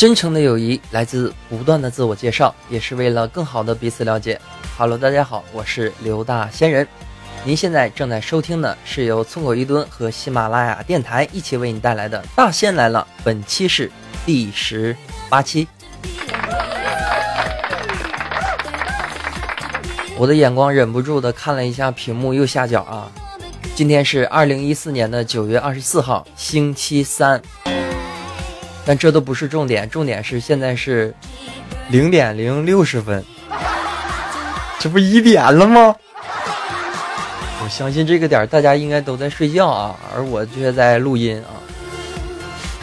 真诚的友谊来自不断的自我介绍，也是为了更好的彼此了解。Hello，大家好，我是刘大仙人。您现在正在收听的是由村口一吨和喜马拉雅电台一起为你带来的《大仙来了》，本期是第十八期。我的眼光忍不住的看了一下屏幕右下角啊，今天是二零一四年的九月二十四号，星期三。但这都不是重点，重点是现在是零点零六十分，这不一点了吗？我相信这个点大家应该都在睡觉啊，而我却在录音啊，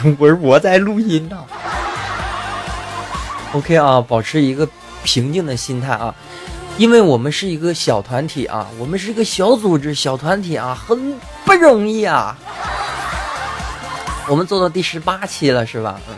我是我在录音呢。OK 啊，保持一个平静的心态啊，因为我们是一个小团体啊，我们是一个小组织、小团体啊，很不容易啊。我们做到第十八期了，是吧？嗯。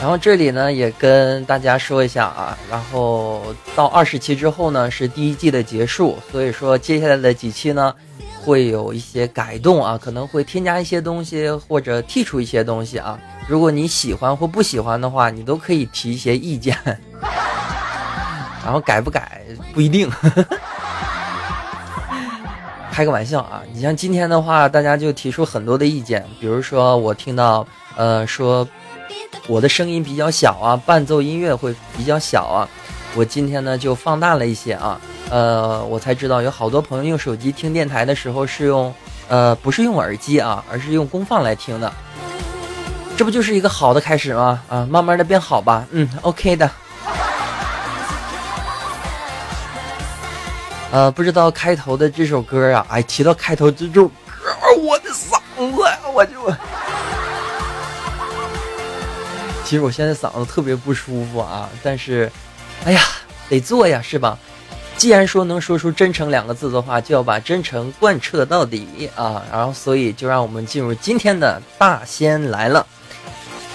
然后这里呢，也跟大家说一下啊，然后到二十期之后呢，是第一季的结束，所以说接下来的几期呢，会有一些改动啊，可能会添加一些东西或者剔除一些东西啊。如果你喜欢或不喜欢的话，你都可以提一些意见。然后改不改不一定。开个玩笑啊！你像今天的话，大家就提出很多的意见，比如说我听到，呃，说我的声音比较小啊，伴奏音乐会比较小啊，我今天呢就放大了一些啊，呃，我才知道有好多朋友用手机听电台的时候是用，呃，不是用耳机啊，而是用功放来听的，这不就是一个好的开始吗？啊，慢慢的变好吧，嗯，OK 的。呃，不知道开头的这首歌啊，哎，提到开头这首歌，我的嗓子，我就，其实我现在嗓子特别不舒服啊，但是，哎呀，得做呀，是吧？既然说能说出真诚两个字的话，就要把真诚贯彻到底啊，然后，所以就让我们进入今天的大仙来了。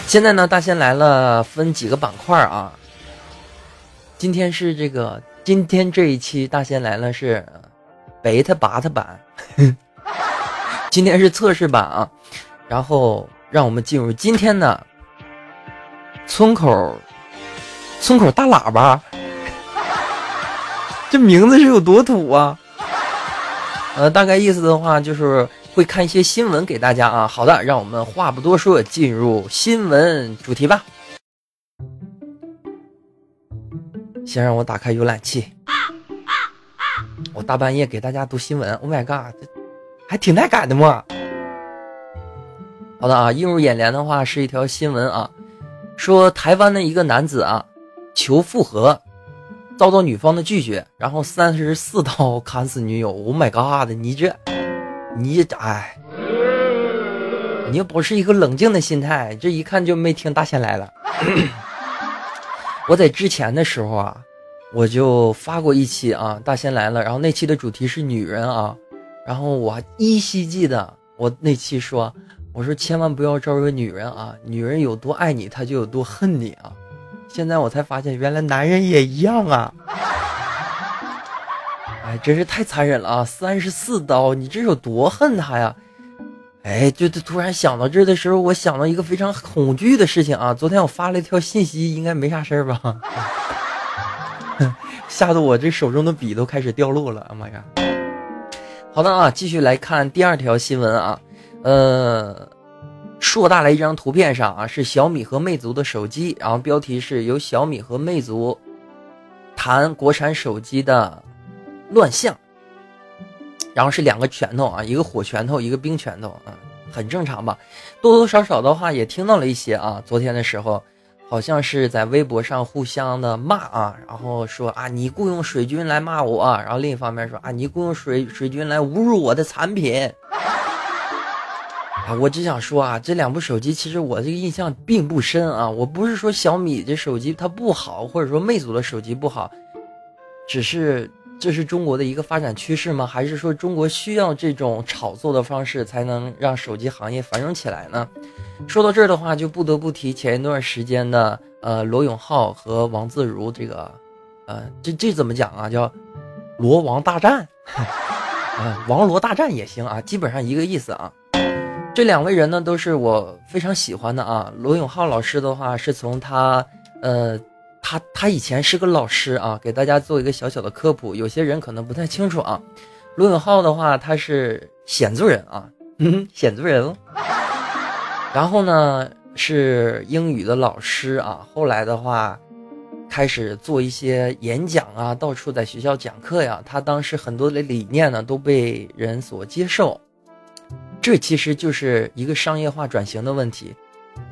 现在呢，大仙来了分几个板块啊，今天是这个。今天这一期大仙来了是贝塔巴塔版，今天是测试版啊，然后让我们进入今天的村口村口大喇叭，这名字是有多土啊？呃，大概意思的话就是会看一些新闻给大家啊。好的，让我们话不多说，进入新闻主题吧。先让我打开浏览器，我大半夜给大家读新闻。Oh my god，这还挺带感的嘛。好的啊，映入眼帘的话是一条新闻啊，说台湾的一个男子啊求复合，遭到女方的拒绝，然后三十四刀砍死女友。Oh my god，你这你哎，你要保持一个冷静的心态，这一看就没听大仙来了。我在之前的时候啊，我就发过一期啊，大仙来了，然后那期的主题是女人啊，然后我依稀记得我那期说，我说千万不要招惹女人啊，女人有多爱你，她就有多恨你啊。现在我才发现，原来男人也一样啊，哎，真是太残忍了啊！三十四刀，你这有多恨他呀？哎，就突然想到这的时候，我想到一个非常恐惧的事情啊！昨天我发了一条信息，应该没啥事儿吧？吓得我这手中的笔都开始掉落了！妈呀！好的啊，继续来看第二条新闻啊。呃，硕大的一张图片上啊，是小米和魅族的手机，然后标题是由小米和魅族谈国产手机的乱象。然后是两个拳头啊，一个火拳头，一个冰拳头啊，很正常吧？多多少少的话也听到了一些啊。昨天的时候，好像是在微博上互相的骂啊，然后说啊，你雇佣水军来骂我，然后另一方面说啊，你雇佣水水军来侮辱我的产品。啊，我只想说啊，这两部手机其实我这个印象并不深啊。我不是说小米这手机它不好，或者说魅族的手机不好，只是这是中国的一个发展趋势吗？还是说中国需要这种炒作的方式才能让手机行业繁荣起来呢？说到这儿的话，就不得不提前一段时间的呃罗永浩和王自如这个，呃这这怎么讲啊？叫罗王大战，呃王罗大战也行啊，基本上一个意思啊。这两位人呢，都是我非常喜欢的啊。罗永浩老师的话，是从他，呃，他他以前是个老师啊，给大家做一个小小的科普，有些人可能不太清楚啊。罗永浩的话，他是鲜族人啊，嗯，鲜族人。然后呢，是英语的老师啊，后来的话，开始做一些演讲啊，到处在学校讲课呀。他当时很多的理念呢，都被人所接受。这其实就是一个商业化转型的问题。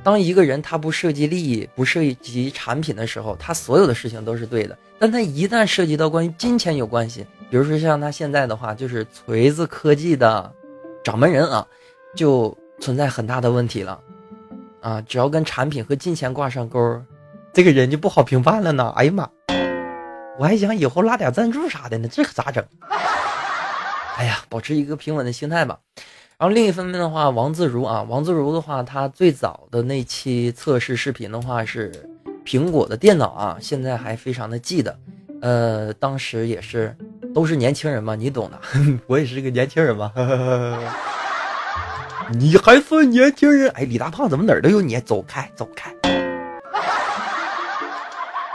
当一个人他不涉及利益、不涉及产品的时候，他所有的事情都是对的。但他一旦涉及到关于金钱有关系，比如说像他现在的话，就是锤子科技的掌门人啊，就存在很大的问题了。啊，只要跟产品和金钱挂上钩，这个人就不好评判了呢。哎呀妈，我还想以后拉点赞助啥的呢，这可咋整？哎呀，保持一个平稳的心态吧。然后另一方面的话，王自如啊，王自如的话，他最早的那期测试视频的话是苹果的电脑啊，现在还非常的记得。呃，当时也是都是年轻人嘛，你懂的，我也是个年轻人嘛。你还算年轻人？哎，李大胖怎么哪儿都有你？走开，走开。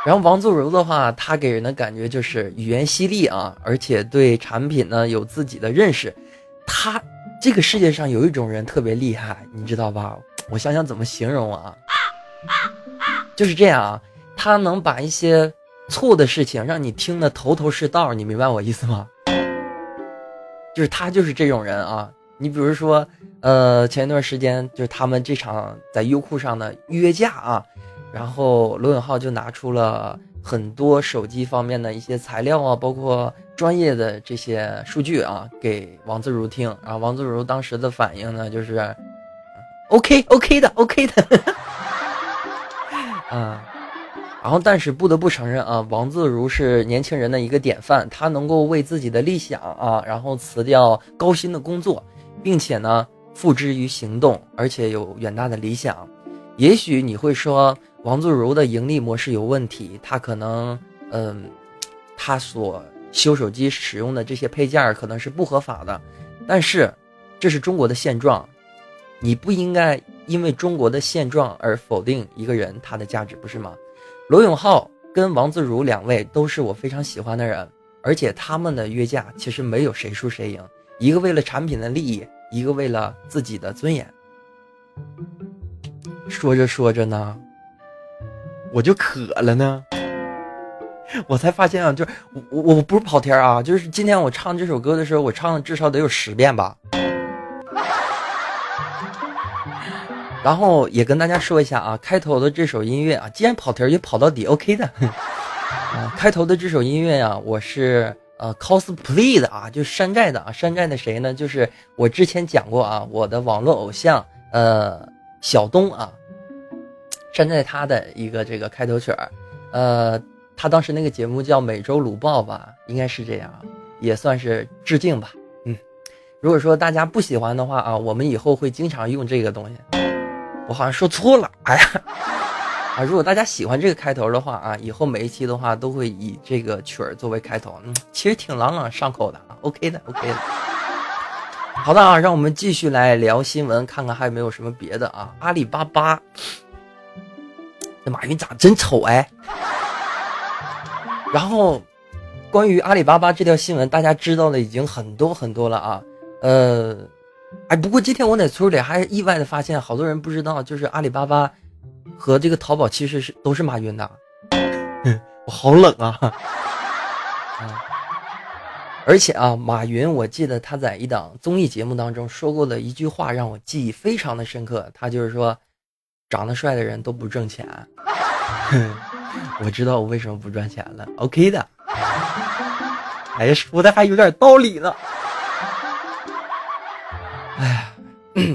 然后王自如的话，他给人的感觉就是语言犀利啊，而且对产品呢有自己的认识，他。这个世界上有一种人特别厉害，你知道吧？我想想怎么形容啊，就是这样啊，他能把一些错的事情让你听得头头是道，你明白我意思吗？就是他就是这种人啊。你比如说，呃，前一段时间就是他们这场在优酷上的约架啊，然后罗永浩就拿出了。很多手机方面的一些材料啊，包括专业的这些数据啊，给王自如听。然后王自如当时的反应呢，就是，OK OK 的 OK 的，啊，然后但是不得不承认啊，王自如是年轻人的一个典范，他能够为自己的理想啊，然后辞掉高薪的工作，并且呢，付之于行动，而且有远大的理想。也许你会说。王自如的盈利模式有问题，他可能，嗯，他所修手机使用的这些配件可能是不合法的，但是这是中国的现状，你不应该因为中国的现状而否定一个人他的价值，不是吗？罗永浩跟王自如两位都是我非常喜欢的人，而且他们的约架其实没有谁输谁赢，一个为了产品的利益，一个为了自己的尊严。说着说着呢。我就渴了呢，我才发现啊，就是我我不是跑天啊，就是今天我唱这首歌的时候，我唱了至少得有十遍吧。然后也跟大家说一下啊，开头的这首音乐啊，既然跑题就跑到底，OK 的。啊，开头的这首音乐呀，我是呃 cosplay 的啊，就山寨的啊，山寨的谁呢？就是我之前讲过啊，我的网络偶像呃小东啊。山寨他的一个这个开头曲儿，呃，他当时那个节目叫《每周鲁报》吧，应该是这样，也算是致敬吧。嗯，如果说大家不喜欢的话啊，我们以后会经常用这个东西。我好像说错了，哎呀，啊，如果大家喜欢这个开头的话啊，以后每一期的话都会以这个曲儿作为开头。嗯，其实挺朗朗上口的啊，OK 的，OK 的。好的啊，让我们继续来聊新闻，看看还有没有什么别的啊。阿里巴巴。马云长得真丑哎！然后，关于阿里巴巴这条新闻，大家知道的已经很多很多了啊。呃，哎，不过今天我在村里还意外的发现，好多人不知道，就是阿里巴巴和这个淘宝其实是都是马云的。我好冷！啊！而且啊，马云，我记得他在一档综艺节目当中说过的一句话，让我记忆非常的深刻。他就是说。长得帅的人都不挣钱，我知道我为什么不赚钱了。OK 的，哎呀，说的还有点道理呢。哎呀，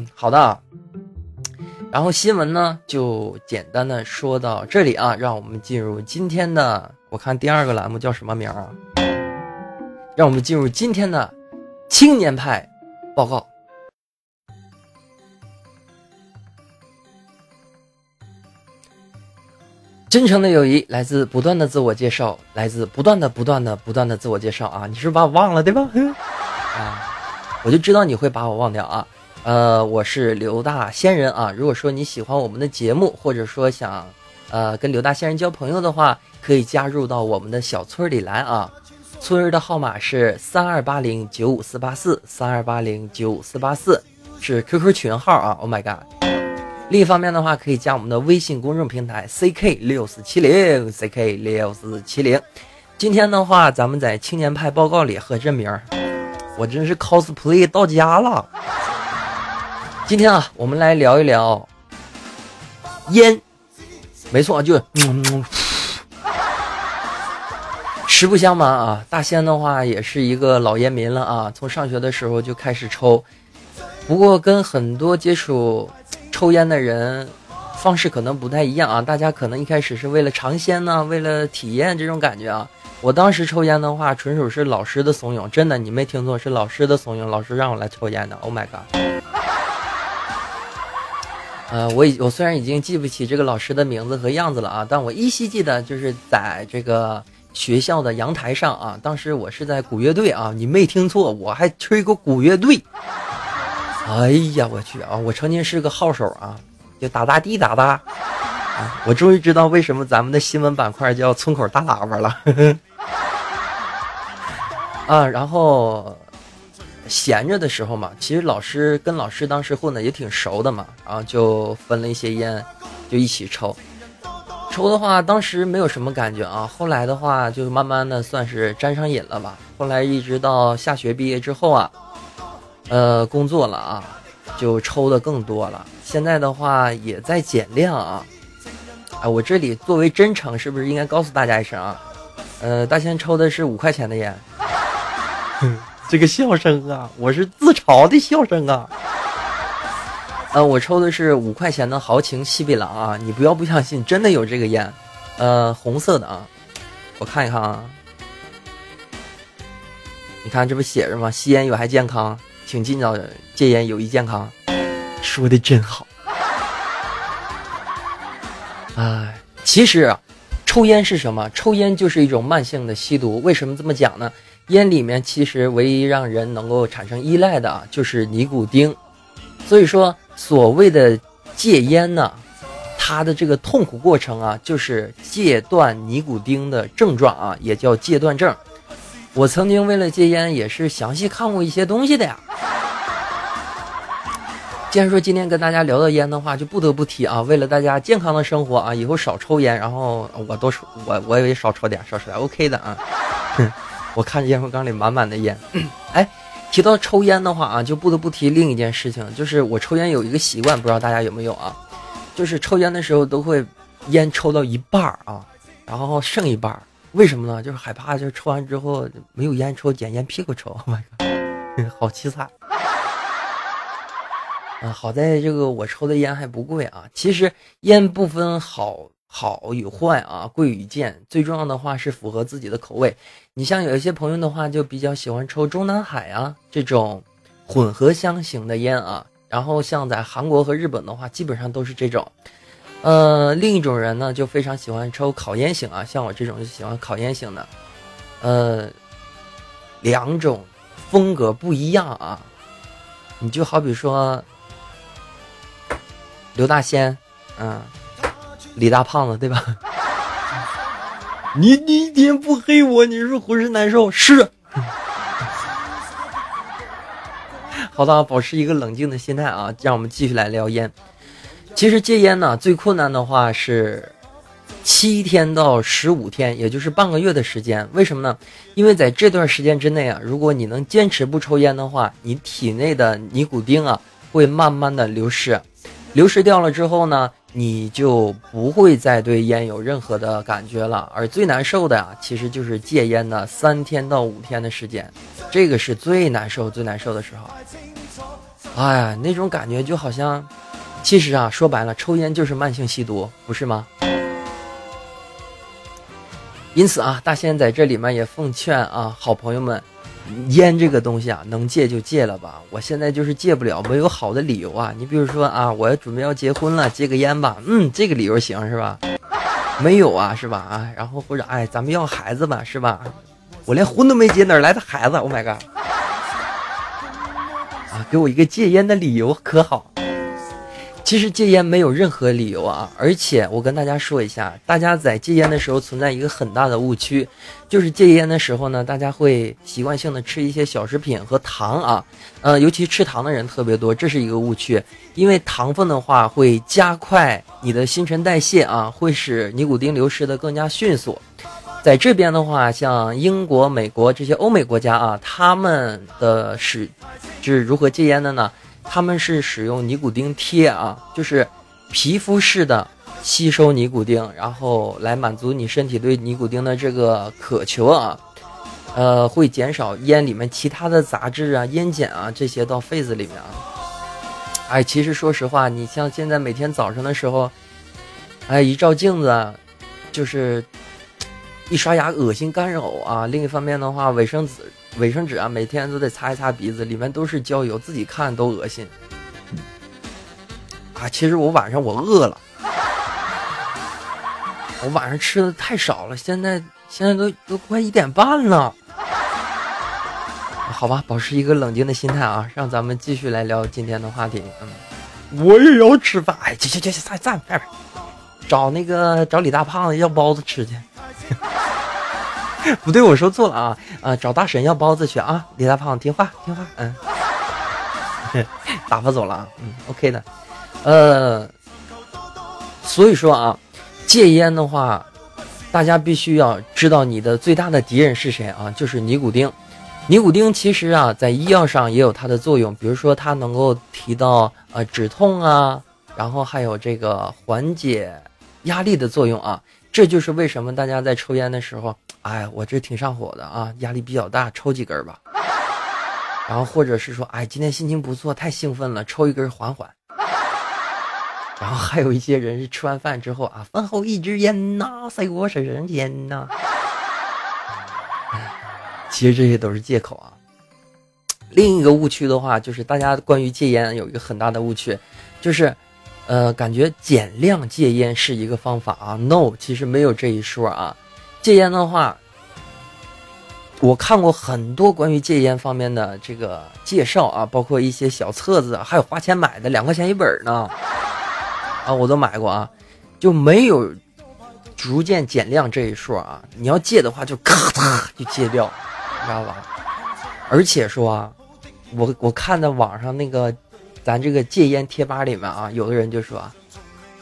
好的。然后新闻呢，就简单的说到这里啊，让我们进入今天的，我看第二个栏目叫什么名啊？让我们进入今天的青年派报告。真诚的友谊来自不断的自我介绍，来自不断的、不断的、不断的自我介绍啊！你是不是把我忘了对吧？啊，我就知道你会把我忘掉啊。呃，我是刘大仙人啊。如果说你喜欢我们的节目，或者说想，呃，跟刘大仙人交朋友的话，可以加入到我们的小村里来啊。村儿的号码是三二八零九五四八四，三二八零九五四八四是 QQ 群号啊。Oh my god！另一方面的话，可以加我们的微信公众平台 CK 六四七零 CK 六四七零。今天的话，咱们在青年派报告里和这名，我真是 cosplay 到家了。今天啊，我们来聊一聊烟。没错，就嗯，实不相瞒啊，大仙的话也是一个老烟民了啊，从上学的时候就开始抽。不过跟很多接触抽烟的人方式可能不太一样啊，大家可能一开始是为了尝鲜呢，为了体验这种感觉啊。我当时抽烟的话，纯属是老师的怂恿，真的，你没听错，是老师的怂恿，老师让我来抽烟的。Oh my god！呃，我已我虽然已经记不起这个老师的名字和样子了啊，但我依稀记得就是在这个学校的阳台上啊，当时我是在鼓乐队啊，你没听错，我还吹过鼓乐队。哎呀，我去啊，我曾经是个号手啊，就打大地打哒。啊，我终于知道为什么咱们的新闻板块叫村口大喇叭了。啊，然后。闲着的时候嘛，其实老师跟老师当时混的也挺熟的嘛，然后就分了一些烟，就一起抽。抽的话，当时没有什么感觉啊，后来的话就慢慢的算是沾上瘾了吧。后来一直到下学毕业之后啊，呃，工作了啊，就抽的更多了。现在的话也在减量啊。啊，我这里作为真诚，是不是应该告诉大家一声啊？呃，大仙抽的是五块钱的烟。这个笑声啊，我是自嘲的笑声啊。呃，我抽的是五块钱的豪情西北狼啊，你不要不相信，真的有这个烟，呃，红色的啊，我看一看啊。你看这不写着吗？吸烟有害健康，请尽早戒烟，有益健康。说的真好。哎，其实啊，抽烟是什么？抽烟就是一种慢性的吸毒。为什么这么讲呢？烟里面其实唯一让人能够产生依赖的啊，就是尼古丁。所以说，所谓的戒烟呢，它的这个痛苦过程啊，就是戒断尼古丁的症状啊，也叫戒断症。我曾经为了戒烟，也是详细看过一些东西的呀。既然说今天跟大家聊到烟的话，就不得不提啊，为了大家健康的生活啊，以后少抽烟，然后我都我我也少抽点，少抽点，OK 的啊。我看烟灰缸里满满的烟，哎，提到抽烟的话啊，就不得不提另一件事情，就是我抽烟有一个习惯，不知道大家有没有啊？就是抽烟的时候都会烟抽到一半儿啊，然后剩一半儿，为什么呢？就是害怕，就是抽完之后没有烟抽，捡烟屁股抽。Oh my god，好凄惨。啊，好在这个我抽的烟还不贵啊。其实烟不分好。好与坏啊，贵与贱，最重要的话是符合自己的口味。你像有一些朋友的话，就比较喜欢抽中南海啊这种混合香型的烟啊。然后像在韩国和日本的话，基本上都是这种。呃，另一种人呢，就非常喜欢抽烤烟型啊，像我这种就喜欢烤烟型的。呃，两种风格不一样啊。你就好比说刘大仙，嗯。李大胖子，对吧？你你一天不黑我，你是浑身难受？是。好的，保持一个冷静的心态啊，让我们继续来聊烟。其实戒烟呢，最困难的话是七天到十五天，也就是半个月的时间。为什么呢？因为在这段时间之内啊，如果你能坚持不抽烟的话，你体内的尼古丁啊会慢慢的流失，流失掉了之后呢？你就不会再对烟有任何的感觉了，而最难受的呀，其实就是戒烟的三天到五天的时间，这个是最难受、最难受的时候。哎呀，那种感觉就好像，其实啊，说白了，抽烟就是慢性吸毒，不是吗？因此啊，大仙在这里面也奉劝啊，好朋友们，烟这个东西啊，能戒就戒了吧。我现在就是戒不了，没有好的理由啊。你比如说啊，我准备要结婚了，戒个烟吧，嗯，这个理由行是吧？没有啊，是吧？啊，然后或者哎，咱们要孩子吧，是吧？我连婚都没结，哪来的孩子？Oh my god！啊，给我一个戒烟的理由可好？其实戒烟没有任何理由啊，而且我跟大家说一下，大家在戒烟的时候存在一个很大的误区，就是戒烟的时候呢，大家会习惯性的吃一些小食品和糖啊，呃，尤其吃糖的人特别多，这是一个误区，因为糖分的话会加快你的新陈代谢啊，会使尼古丁流失的更加迅速。在这边的话，像英国、美国这些欧美国家啊，他们的使是如何戒烟的呢？他们是使用尼古丁贴啊，就是皮肤式的吸收尼古丁，然后来满足你身体对尼古丁的这个渴求啊。呃，会减少烟里面其他的杂质啊、烟碱啊这些到肺子里面啊。哎，其实说实话，你像现在每天早上的时候，哎，一照镜子，就是一刷牙恶心干呕啊。另一方面的话，卫生纸。卫生纸啊，每天都得擦一擦鼻子，里面都是焦油，自己看都恶心。啊，其实我晚上我饿了，我晚上吃的太少了，现在现在都都快一点半了。好吧，保持一个冷静的心态啊，让咱们继续来聊今天的话题。嗯，我也要吃饭，哎，去去去去，散散散，找那个找李大胖子要包子吃去。不对，我说错了啊！啊，找大神要包子去啊！李大胖听话听话，嗯，打发走了啊，嗯，OK 的，呃，所以说啊，戒烟的话，大家必须要知道你的最大的敌人是谁啊？就是尼古丁。尼古丁其实啊，在医药上也有它的作用，比如说它能够提到呃止痛啊，然后还有这个缓解压力的作用啊。这就是为什么大家在抽烟的时候。哎，我这挺上火的啊，压力比较大，抽几根吧。然后或者是说，哎，今天心情不错，太兴奋了，抽一根缓缓。然后还有一些人是吃完饭之后啊，饭后一支烟呐，塞我身上烟呐。其实这些都是借口啊。另一个误区的话，就是大家关于戒烟有一个很大的误区，就是，呃，感觉减量戒烟是一个方法啊。No，其实没有这一说啊。戒烟的话，我看过很多关于戒烟方面的这个介绍啊，包括一些小册子，还有花钱买的两块钱一本呢，啊，我都买过啊，就没有逐渐减量这一说啊。你要戒的话，就咔嚓就戒掉，你知道吧？而且说啊，我我看到网上那个咱这个戒烟贴吧里面啊，有的人就说，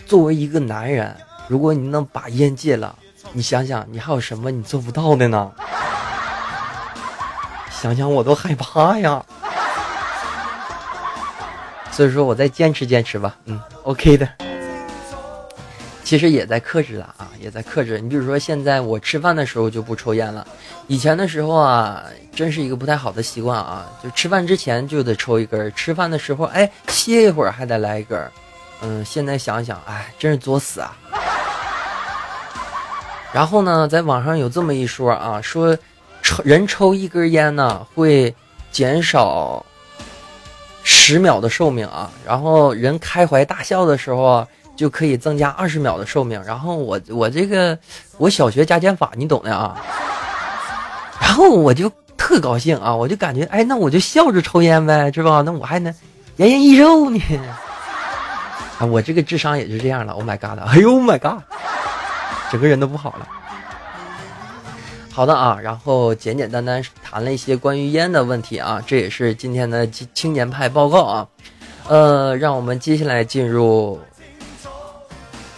作为一个男人，如果你能把烟戒了。你想想，你还有什么你做不到的呢？想想我都害怕呀。所以说，我再坚持坚持吧。嗯，OK 的。其实也在克制了啊，也在克制。你比如说，现在我吃饭的时候就不抽烟了。以前的时候啊，真是一个不太好的习惯啊，就吃饭之前就得抽一根，吃饭的时候哎歇一会儿还得来一根。嗯，现在想想，哎，真是作死啊。然后呢，在网上有这么一说啊，说抽人抽一根烟呢会减少十秒的寿命啊，然后人开怀大笑的时候就可以增加二十秒的寿命。然后我我这个我小学加减法你懂的啊，然后我就特高兴啊，我就感觉哎，那我就笑着抽烟呗，是吧？那我还能延年益寿呢。啊，我这个智商也就这样了。Oh my god！哎呦 my god！整个人都不好了。好的啊，然后简简单单谈了一些关于烟的问题啊，这也是今天的青年派报告啊。呃，让我们接下来进入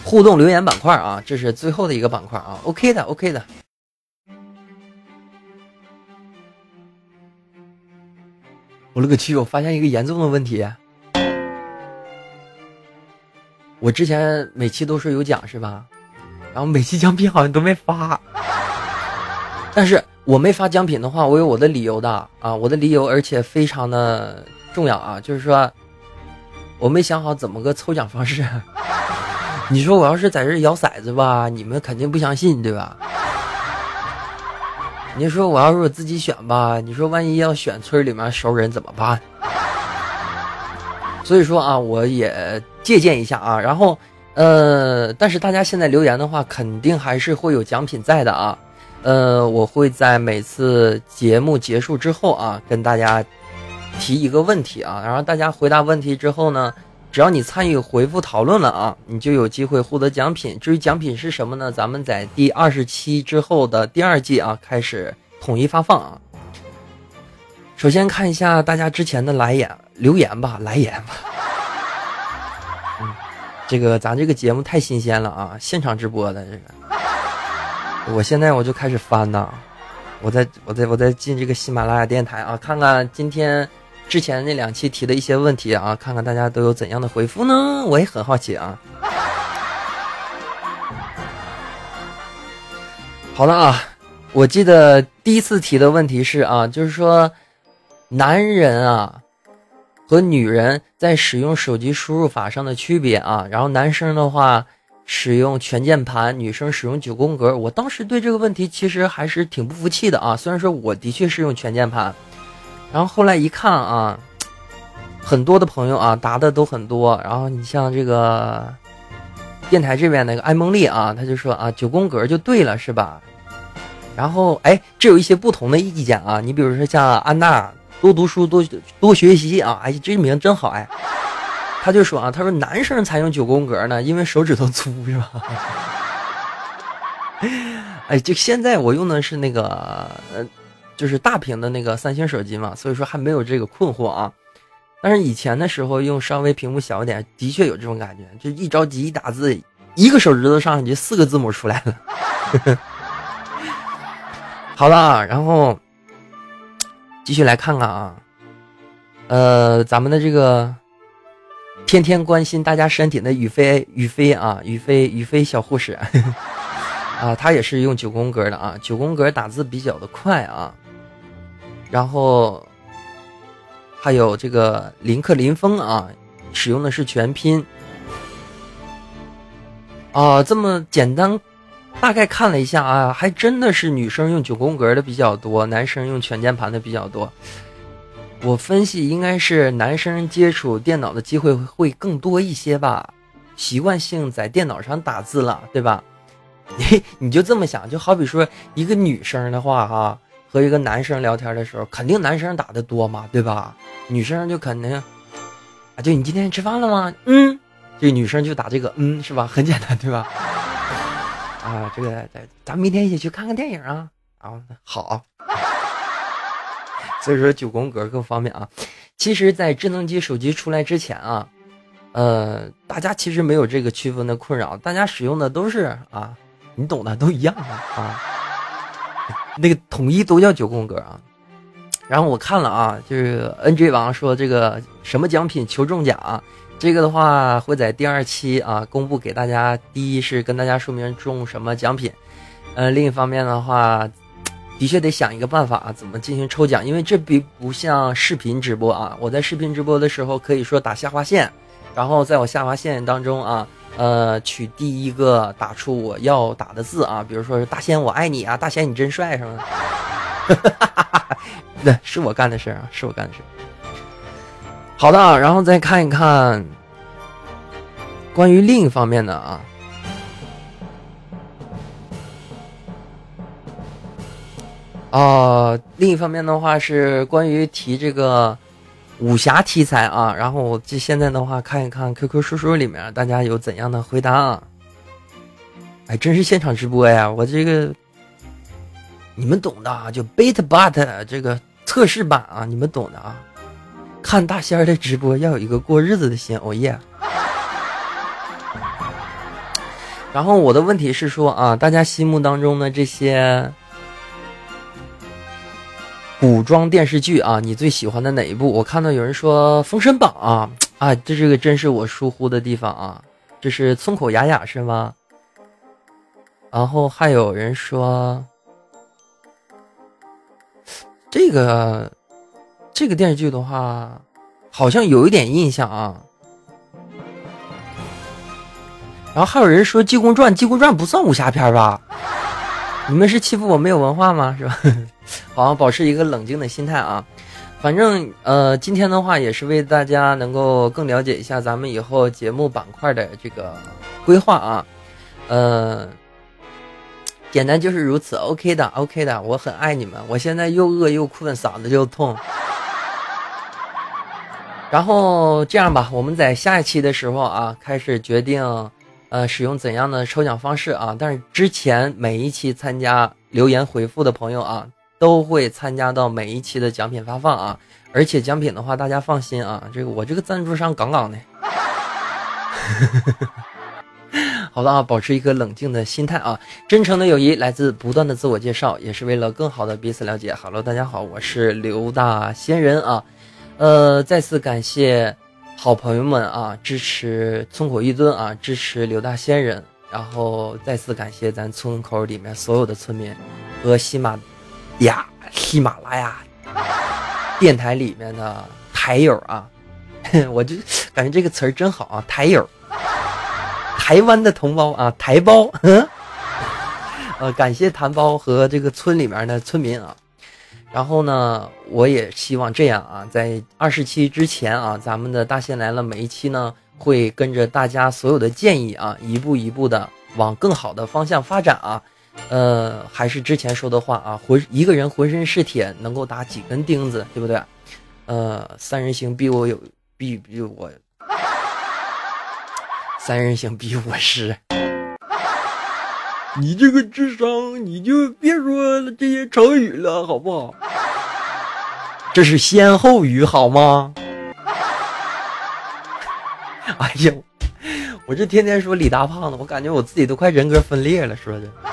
互动留言板块啊，这是最后的一个板块啊。OK 的，OK 的。我勒个去！我发现一个严重的问题。我之前每期都说有奖是吧？然后每期奖品好像都没发，但是我没发奖品的话，我有我的理由的啊，我的理由，而且非常的重要啊，就是说我没想好怎么个抽奖方式。你说我要是在这摇骰子吧，你们肯定不相信，对吧？你说我要是我自己选吧，你说万一要选村里面熟人怎么办？所以说啊，我也借鉴一下啊，然后呃，但是大家现在留言的话，肯定还是会有奖品在的啊。呃，我会在每次节目结束之后啊，跟大家提一个问题啊，然后大家回答问题之后呢。只要你参与回复讨论了啊，你就有机会获得奖品。至于奖品是什么呢？咱们在第二十期之后的第二季啊，开始统一发放啊。首先看一下大家之前的来言留言吧，来言吧。这个咱这个节目太新鲜了啊，现场直播的这个，我现在我就开始翻呐，我在我在我在进这个喜马拉雅电台啊，看看今天。之前那两期提的一些问题啊，看看大家都有怎样的回复呢？我也很好奇啊。好了啊，我记得第一次提的问题是啊，就是说男人啊和女人在使用手机输入法上的区别啊，然后男生的话使用全键盘，女生使用九宫格。我当时对这个问题其实还是挺不服气的啊，虽然说我的确是用全键盘。然后后来一看啊，很多的朋友啊答的都很多。然后你像这个电台这边那个艾梦丽啊，他就说啊九宫格就对了是吧？然后哎，这有一些不同的意见啊。你比如说像安娜多读书多多学习啊，哎这名真好哎。他就说啊，他说男生才用九宫格呢，因为手指头粗是吧？哎，就现在我用的是那个呃。就是大屏的那个三星手机嘛，所以说还没有这个困惑啊。但是以前的时候用稍微屏幕小一点，的确有这种感觉，就一着急一打字，一个手指头上去四个字母出来了。好了，然后继续来看看啊，呃，咱们的这个天天关心大家身体的宇飞宇飞啊，宇飞宇飞小护士。啊，他也是用九宫格的啊，九宫格打字比较的快啊。然后还有这个林克林峰啊，使用的是全拼。啊，这么简单，大概看了一下啊，还真的是女生用九宫格的比较多，男生用全键盘的比较多。我分析应该是男生接触电脑的机会会更多一些吧，习惯性在电脑上打字了，对吧？你你就这么想，就好比说一个女生的话哈。和一个男生聊天的时候，肯定男生打的多嘛，对吧？女生就肯定啊，就你今天吃饭了吗？嗯，这女生就打这个嗯，是吧？很简单，对吧？啊，这个咱咱明天一起去看看电影啊！啊，好。所以说九宫格更方便啊。其实，在智能机手机出来之前啊，呃，大家其实没有这个区分的困扰，大家使用的都是啊，你懂的，都一样的啊。那个统一都叫九宫格啊，然后我看了啊，就是 NJ 王说这个什么奖品求中奖，这个的话会在第二期啊公布给大家。第一是跟大家说明中什么奖品，呃，另一方面的话，的确得想一个办法啊怎么进行抽奖，因为这并不像视频直播啊。我在视频直播的时候可以说打下划线，然后在我下划线当中啊。呃，取第一个打出我要打的字啊，比如说是“大仙我爱你”啊，“大仙你真帅”什么的，对，是我干的事啊，是我干的事。好的，然后再看一看关于另一方面的啊，哦，另一方面的话是关于提这个。武侠题材啊，然后我这现在的话看一看 QQ 叔叔里面大家有怎样的回答啊？哎，真是现场直播呀！我这个你们懂的啊，就 beta but 这个测试版啊，你们懂的啊。看大仙儿的直播要有一个过日子的心，哦耶！然后我的问题是说啊，大家心目当中的这些。古装电视剧啊，你最喜欢的哪一部？我看到有人说《封神榜》啊，啊，这这个真是我疏忽的地方啊，这是村口雅雅是吗？然后还有人说这个这个电视剧的话，好像有一点印象啊。然后还有人说《济公传》，《济公传》不算武侠片吧？你们是欺负我没有文化吗？是吧？好，保持一个冷静的心态啊。反正呃，今天的话也是为大家能够更了解一下咱们以后节目板块的这个规划啊。呃，简单就是如此，OK 的，OK 的，我很爱你们。我现在又饿又困，嗓子又痛。然后这样吧，我们在下一期的时候啊，开始决定。呃，使用怎样的抽奖方式啊？但是之前每一期参加留言回复的朋友啊，都会参加到每一期的奖品发放啊。而且奖品的话，大家放心啊，这个我这个赞助商杠杠的。好的啊，保持一个冷静的心态啊。真诚的友谊来自不断的自我介绍，也是为了更好的彼此了解。Hello，大家好，我是刘大仙人啊。呃，再次感谢。好朋友们啊，支持村口一尊啊，支持刘大仙人，然后再次感谢咱村口里面所有的村民和喜马呀喜马拉雅电台里面的台友啊，我就感觉这个词儿真好啊，台友，台湾的同胞啊，台胞，呃，感谢台胞和这个村里面的村民啊。然后呢，我也希望这样啊，在二十期之前啊，咱们的大仙来了每一期呢，会跟着大家所有的建议啊，一步一步的往更好的方向发展啊。呃，还是之前说的话啊，浑一个人浑身是铁，能够打几根钉子，对不对？呃，三人行必我有，必必我，三人行必我师。你这个智商，你就别说这些成语了，好不好？这是歇后语，好吗？哎呀，我这天天说李大胖子，我感觉我自己都快人格分裂了，说的。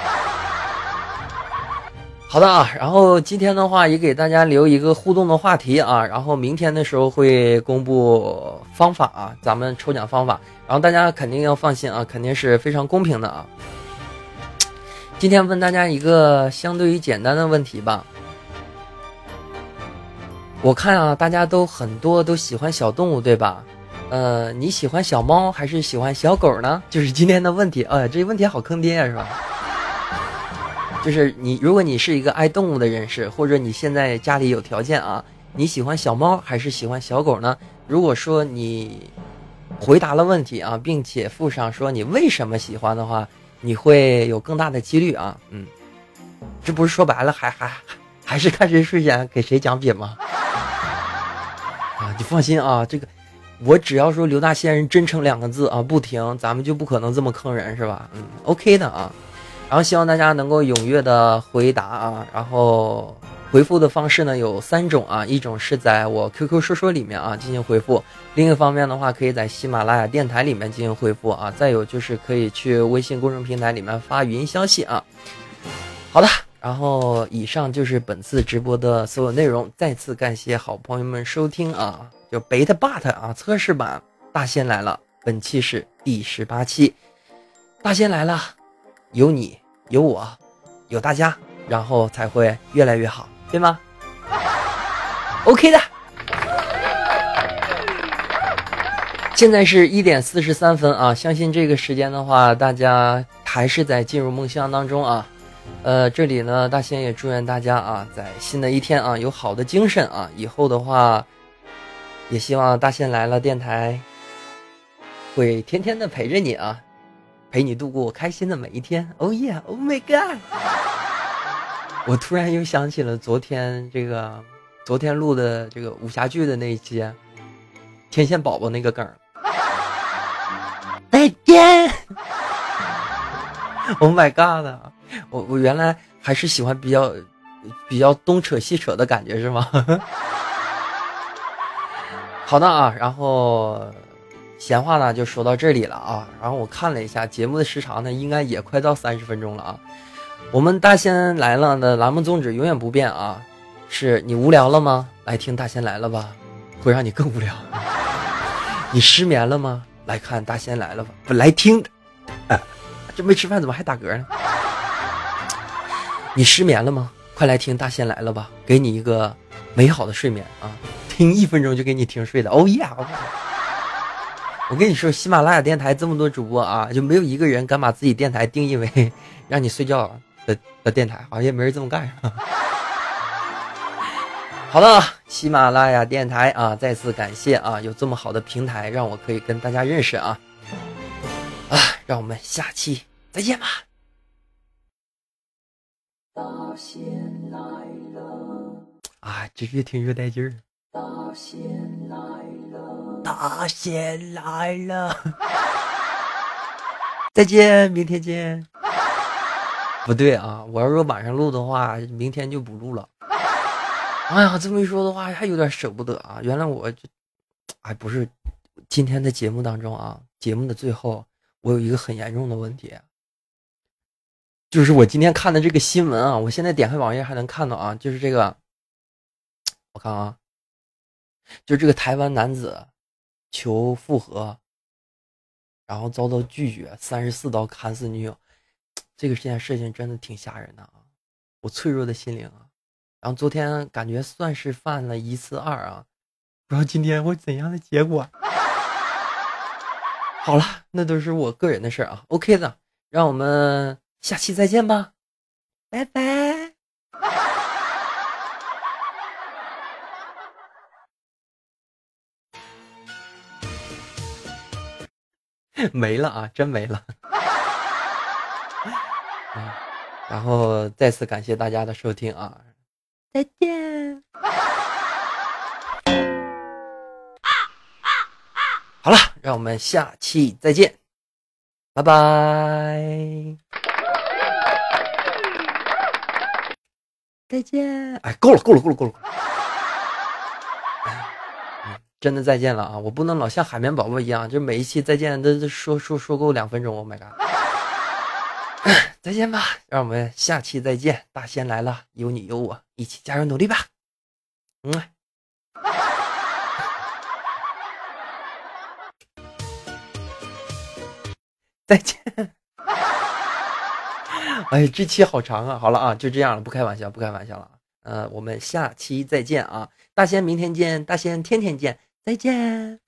好的啊，然后今天的话也给大家留一个互动的话题啊，然后明天的时候会公布方法啊，咱们抽奖方法，然后大家肯定要放心啊，肯定是非常公平的啊。今天问大家一个相对于简单的问题吧。我看啊，大家都很多都喜欢小动物，对吧？呃，你喜欢小猫还是喜欢小狗呢？就是今天的问题。哎，这个问题好坑爹啊，是吧？就是你，如果你是一个爱动物的人士，或者你现在家里有条件啊，你喜欢小猫还是喜欢小狗呢？如果说你回答了问题啊，并且附上说你为什么喜欢的话。你会有更大的几率啊，嗯，这不是说白了还还还是看谁顺眼给谁奖品吗？啊，你放心啊，这个我只要说刘大仙人真诚两个字啊不停，咱们就不可能这么坑人是吧？嗯，OK 的啊，然后希望大家能够踊跃的回答啊，然后。回复的方式呢有三种啊，一种是在我 QQ 说说里面啊进行回复，另一方面的话可以在喜马拉雅电台里面进行回复啊，再有就是可以去微信公众平台里面发语音消息啊。好的，然后以上就是本次直播的所有内容，再次感谢好朋友们收听啊，就 Beta But 啊测试版大仙来了，本期是第十八期，大仙来了，有你有我有大家，然后才会越来越好。对吗？OK 的。现在是一点四十三分啊，相信这个时间的话，大家还是在进入梦乡当中啊。呃，这里呢，大仙也祝愿大家啊，在新的一天啊，有好的精神啊。以后的话，也希望大仙来了电台会天天的陪着你啊，陪你度过开心的每一天。Oh yeah，Oh my God。我突然又想起了昨天这个，昨天录的这个武侠剧的那一期，天线宝宝那个梗再见。Oh my god！我我原来还是喜欢比较比较东扯西扯的感觉是吗？好的啊，然后闲话呢就说到这里了啊。然后我看了一下节目的时长呢，应该也快到三十分钟了啊。我们大仙来了的栏目宗旨永远不变啊，是你无聊了吗？来听大仙来了吧，会让你更无聊。你失眠了吗？来看大仙来了吧，不来听。这没吃饭怎么还打嗝呢？你失眠了吗？快来听大仙来了吧，给你一个美好的睡眠啊。听一分钟就给你听睡的。哦呀！我跟你说，喜马拉雅电台这么多主播啊，就没有一个人敢把自己电台定义为让你睡觉的的电台，好像也没人这么干。好了，喜马拉雅电台啊，再次感谢啊，有这么好的平台让我可以跟大家认识啊啊，让我们下期再见吧。大仙来了啊，这越听越带劲儿。大仙来了，大仙来了，再见，明天见。不对啊，我要说晚上录的话，明天就不录了。哎呀，这么一说的话，还有点舍不得啊。原来我就，哎，不是，今天的节目当中啊，节目的最后，我有一个很严重的问题，就是我今天看的这个新闻啊，我现在点开网页还能看到啊，就是这个，我看啊，就这个台湾男子求复合，然后遭到拒绝，三十四刀砍死女友，这个件事情真的挺吓人的啊，我脆弱的心灵啊。然后昨天感觉算是犯了一次二啊，不知道今天会怎样的结果。好了，那都是我个人的事啊。OK 的，让我们下期再见吧，拜拜。没了啊，真没了。啊，然后再次感谢大家的收听啊。再见。好了，让我们下期再见，拜拜。再见。哎，够了，够了，够了，够了。真的再见了啊！我不能老像海绵宝宝一样，就每一期再见都说说说够两分钟。Oh my god！再见吧，让我们下期再见。大仙来了，有你有我，一起加油努力吧。嗯，再见。哎，这期好长啊！好了啊，就这样了，不开玩笑，不开玩笑了。呃，我们下期再见啊！大仙明天见，大仙天天见，再见。